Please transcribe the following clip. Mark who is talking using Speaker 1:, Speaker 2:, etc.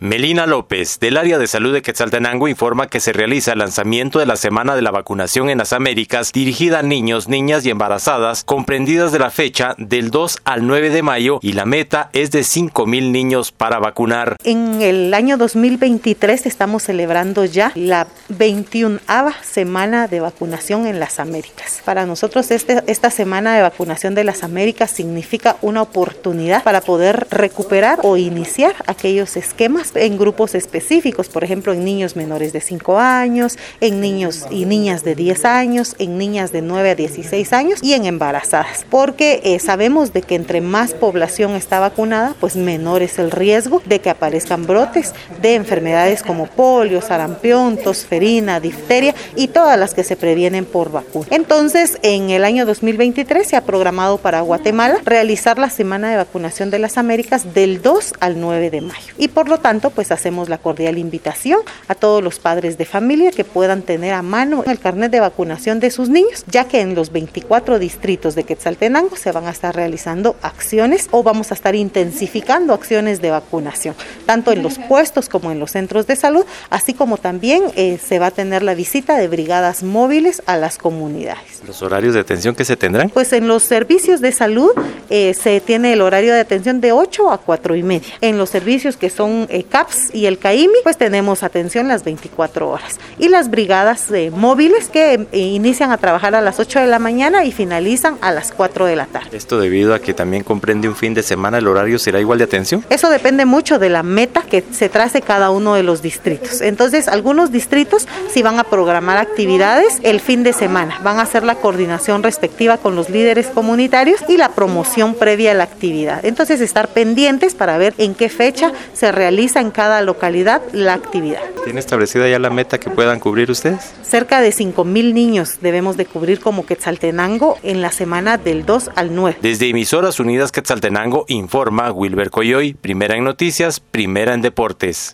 Speaker 1: Melina López, del área de salud de Quetzaltenango, informa que se realiza el lanzamiento de la Semana de la Vacunación en las Américas dirigida a niños, niñas y embarazadas, comprendidas de la fecha del 2 al 9 de mayo y la meta es de 5.000 niños para vacunar.
Speaker 2: En el año 2023 estamos celebrando ya la 21 Semana de Vacunación en las Américas. Para nosotros este, esta Semana de Vacunación de las Américas significa una oportunidad para poder recuperar o iniciar aquellos esquemas en grupos específicos, por ejemplo, en niños menores de 5 años, en niños y niñas de 10 años, en niñas de 9 a 16 años y en embarazadas, porque eh, sabemos de que entre más población está vacunada, pues menor es el riesgo de que aparezcan brotes de enfermedades como polio, sarampión, tosferina, difteria y todas las que se previenen por vacuna. Entonces, en el año 2023 se ha programado para Guatemala realizar la semana de vacunación de las Américas del 2 al 9 de mayo. Y por lo tanto, pues hacemos la cordial invitación a todos los padres de familia que puedan tener a mano el carnet de vacunación de sus niños, ya que en los 24 distritos de Quetzaltenango se van a estar realizando acciones o vamos a estar intensificando acciones de vacunación, tanto en los puestos como en los centros de salud, así como también eh, se va a tener la visita de brigadas móviles a las comunidades.
Speaker 1: ¿Los horarios de atención que se tendrán?
Speaker 2: Pues en los servicios de salud eh, se tiene el horario de atención de 8 a 4 y media. En los servicios que son eh, CAPS y el CAIMI, pues tenemos atención las 24 horas. Y las brigadas de móviles que inician a trabajar a las 8 de la mañana y finalizan a las 4 de la tarde.
Speaker 1: Esto debido a que también comprende un fin de semana, ¿el horario será igual de atención?
Speaker 2: Eso depende mucho de la meta que se trace cada uno de los distritos. Entonces, algunos distritos sí van a programar actividades el fin de semana, van a hacer la coordinación respectiva con los líderes comunitarios y la promoción previa a la actividad. Entonces, estar pendientes para ver en qué fecha se realiza en cada localidad la actividad.
Speaker 1: ¿Tiene establecida ya la meta que puedan cubrir ustedes?
Speaker 2: Cerca de 5 mil niños debemos de cubrir como Quetzaltenango en la semana del 2 al 9.
Speaker 1: Desde Emisoras Unidas Quetzaltenango informa Wilber Coyoy, primera en noticias, primera en deportes.